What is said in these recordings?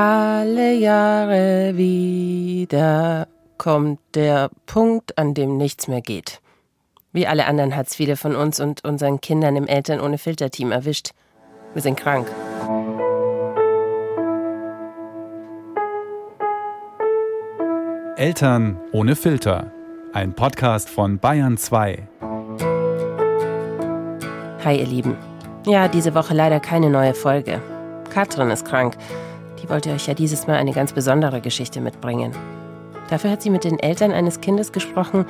Alle Jahre wieder kommt der Punkt, an dem nichts mehr geht. Wie alle anderen hat es viele von uns und unseren Kindern im Eltern ohne Filter-Team erwischt. Wir sind krank. Eltern ohne Filter. Ein Podcast von Bayern 2. Hi ihr Lieben. Ja, diese Woche leider keine neue Folge. Katrin ist krank. Die wollte euch ja dieses Mal eine ganz besondere Geschichte mitbringen. Dafür hat sie mit den Eltern eines Kindes gesprochen,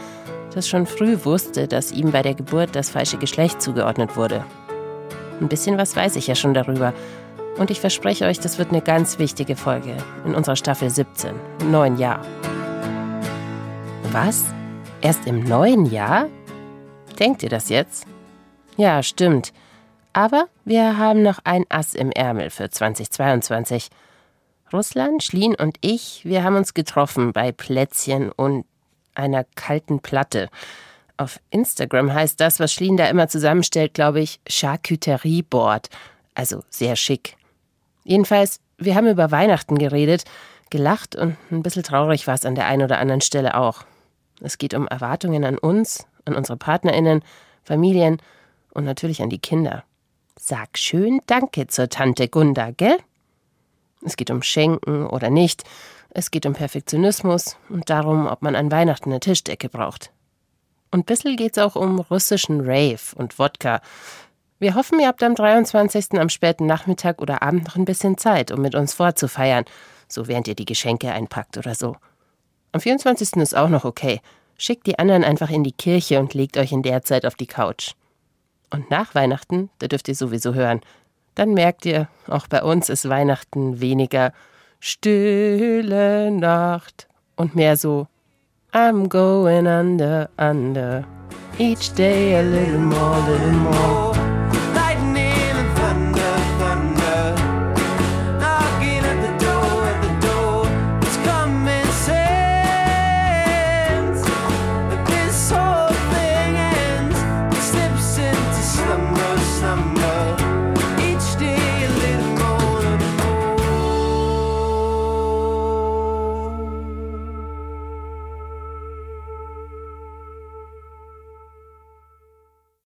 das schon früh wusste, dass ihm bei der Geburt das falsche Geschlecht zugeordnet wurde. Ein bisschen was weiß ich ja schon darüber. Und ich verspreche euch, das wird eine ganz wichtige Folge in unserer Staffel 17, im neuen Jahr. Was? Erst im neuen Jahr? Denkt ihr das jetzt? Ja, stimmt. Aber wir haben noch ein Ass im Ärmel für 2022. Russland, Schlien und ich, wir haben uns getroffen bei Plätzchen und einer kalten Platte. Auf Instagram heißt das, was Schlien da immer zusammenstellt, glaube ich, Charcuterie Board. Also sehr schick. Jedenfalls, wir haben über Weihnachten geredet, gelacht und ein bisschen traurig war es an der einen oder anderen Stelle auch. Es geht um Erwartungen an uns, an unsere PartnerInnen, Familien und natürlich an die Kinder. Sag schön Danke zur Tante Gunda, gell? Es geht um Schenken oder nicht. Es geht um Perfektionismus und darum, ob man an Weihnachten eine Tischdecke braucht. Und bissel geht's auch um russischen Rave und Wodka. Wir hoffen, ihr habt am 23. am späten Nachmittag oder Abend noch ein bisschen Zeit, um mit uns vorzufeiern, so während ihr die Geschenke einpackt oder so. Am 24. ist auch noch okay. Schickt die anderen einfach in die Kirche und legt euch in der Zeit auf die Couch. Und nach Weihnachten, da dürft ihr sowieso hören, dann merkt ihr, auch bei uns ist Weihnachten weniger stille Nacht und mehr so I'm going under, under. Each day a little more, little more.